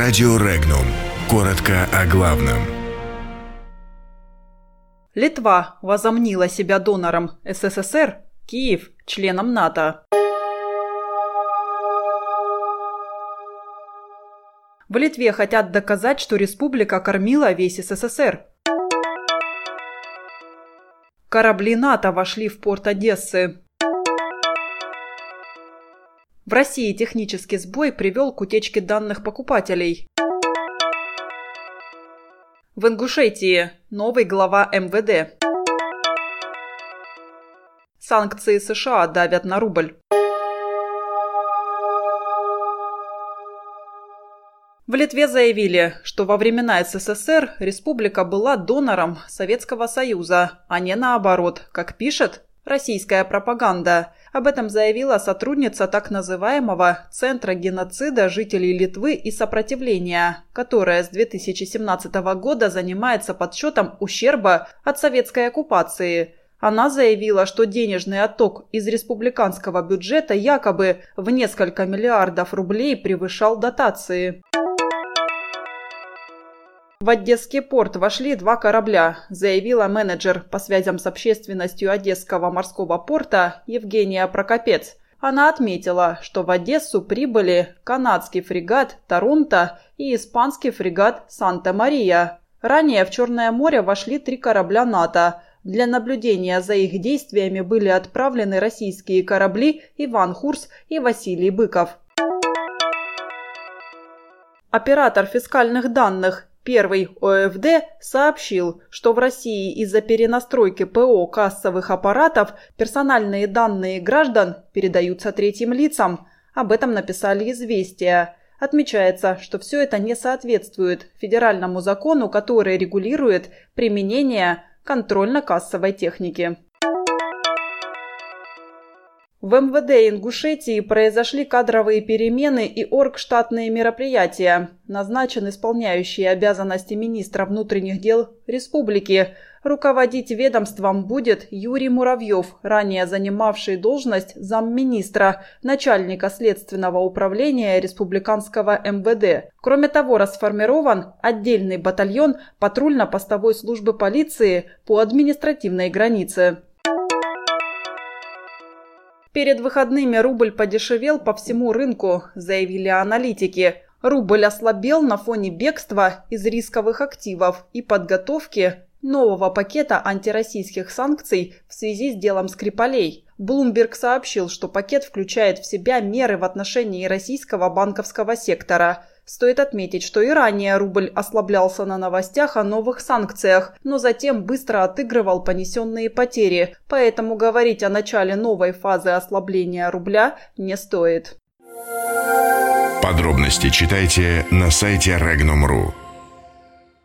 Радио Регнум. Коротко о главном. Литва возомнила себя донором СССР, Киев – членом НАТО. В Литве хотят доказать, что республика кормила весь СССР. Корабли НАТО вошли в порт Одессы. В России технический сбой привел к утечке данных покупателей. В Ингушетии новый глава МВД. Санкции США давят на рубль. В Литве заявили, что во времена СССР республика была донором Советского Союза, а не наоборот, как пишет российская пропаганда. Об этом заявила сотрудница так называемого Центра геноцида жителей Литвы и сопротивления, которая с 2017 года занимается подсчетом ущерба от советской оккупации. Она заявила, что денежный отток из республиканского бюджета якобы в несколько миллиардов рублей превышал дотации. В Одесский порт вошли два корабля, заявила менеджер по связям с общественностью Одесского морского порта Евгения Прокопец. Она отметила, что в Одессу прибыли канадский фрегат «Торонто» и испанский фрегат «Санта-Мария». Ранее в Черное море вошли три корабля НАТО. Для наблюдения за их действиями были отправлены российские корабли «Иван Хурс» и «Василий Быков». Оператор фискальных данных Первый ОФД сообщил, что в России из-за перенастройки ПО кассовых аппаратов персональные данные граждан передаются третьим лицам. Об этом написали «Известия». Отмечается, что все это не соответствует федеральному закону, который регулирует применение контрольно-кассовой техники. В МВД Ингушетии произошли кадровые перемены и оргштатные мероприятия. Назначен исполняющий обязанности министра внутренних дел республики. Руководить ведомством будет Юрий Муравьев, ранее занимавший должность замминистра, начальника следственного управления республиканского МВД. Кроме того, расформирован отдельный батальон патрульно-постовой службы полиции по административной границе. Перед выходными рубль подешевел по всему рынку, заявили аналитики. Рубль ослабел на фоне бегства из рисковых активов и подготовки нового пакета антироссийских санкций в связи с делом Скрипалей. Блумберг сообщил, что пакет включает в себя меры в отношении российского банковского сектора – Стоит отметить, что и ранее рубль ослаблялся на новостях о новых санкциях, но затем быстро отыгрывал понесенные потери, поэтому говорить о начале новой фазы ослабления рубля не стоит. Подробности читайте на сайте Regnum.ru.